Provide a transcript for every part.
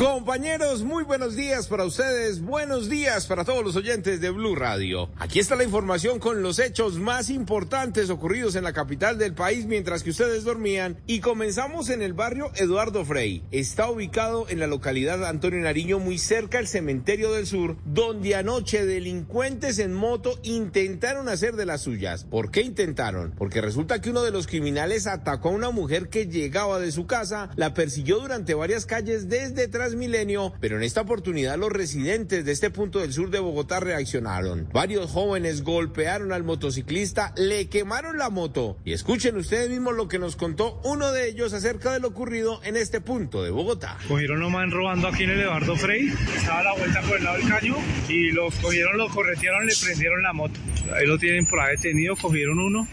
Compañeros, muy buenos días para ustedes, buenos días para todos los oyentes de Blue Radio. Aquí está la información con los hechos más importantes ocurridos en la capital del país mientras que ustedes dormían y comenzamos en el barrio Eduardo Frei. Está ubicado en la localidad Antonio Nariño muy cerca del cementerio del sur, donde anoche delincuentes en moto intentaron hacer de las suyas. ¿Por qué intentaron? Porque resulta que uno de los criminales atacó a una mujer que llegaba de su casa, la persiguió durante varias calles desde tras Milenio, pero en esta oportunidad los residentes de este punto del sur de Bogotá reaccionaron. Varios jóvenes golpearon al motociclista, le quemaron la moto. Y escuchen ustedes mismos lo que nos contó uno de ellos acerca de lo ocurrido en este punto de Bogotá. Cogieron un man robando aquí en el Eduardo Frey, estaba a la vuelta por el lado del caño y los cogieron, lo corretearon, le prendieron la moto. Ahí lo tienen por ahí detenido, cogieron uno.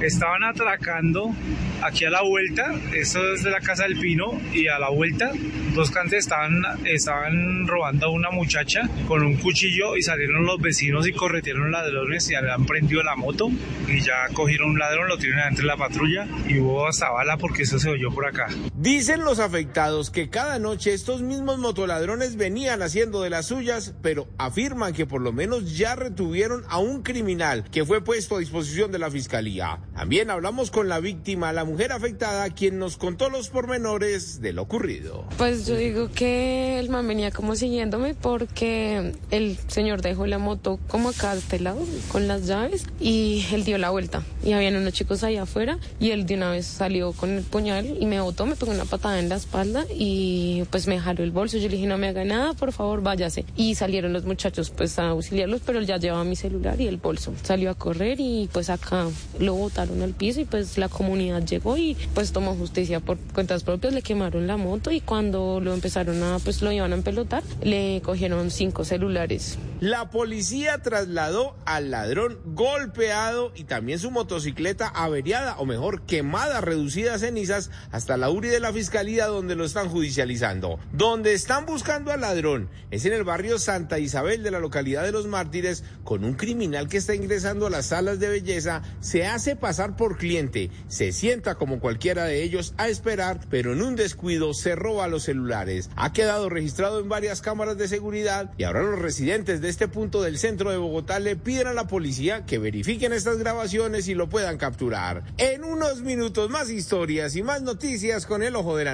Estaban atracando aquí a la vuelta, esto es de la Casa del Pino, y a la vuelta, dos cantes estaban, estaban robando a una muchacha con un cuchillo y salieron los vecinos y corretieron ladrones y han prendido la moto y ya cogieron un ladrón, lo tienen entre la patrulla y hubo hasta bala porque eso se oyó por acá. Dicen los afectados que cada noche estos mismos motoladrones venían haciendo de las suyas, pero afirman que por lo menos ya retuvieron a un criminal que fue puesto a disposición de la fiscalía. También hablamos con la víctima, la mujer afectada, quien nos contó los pormenores de lo ocurrido. Pues yo digo que el man venía como siguiéndome porque el señor dejó la moto como acá a este lado con las llaves y él dio la vuelta y habían unos chicos ahí afuera y él de una vez salió con el puñal y me botó, me pegó una patada en la espalda y pues me jaló el bolso. Yo le dije no me haga nada, por favor váyase. Y salieron los muchachos pues a auxiliarlos, pero él ya llevaba mi celular y el bolso. Salió a correr y pues acá lo botaron al piso y pues la comunidad llegó y pues tomó justicia por cuentas propias, le quemaron la moto y cuando lo empezaron a, pues lo iban a empelotar, le cogieron cinco celulares. La policía trasladó al ladrón golpeado y también su motocicleta averiada, o mejor, quemada, reducida a cenizas, hasta la URI de la fiscalía donde lo están judicializando. Donde están buscando al ladrón es en el barrio Santa Isabel de la localidad de Los Mártires, con un criminal que está ingresando a las salas de belleza, se hace por cliente, se sienta como cualquiera de ellos a esperar, pero en un descuido se roba los celulares. Ha quedado registrado en varias cámaras de seguridad y ahora los residentes de este punto del centro de Bogotá le piden a la policía que verifiquen estas grabaciones y lo puedan capturar. En unos minutos más historias y más noticias con el ojo de la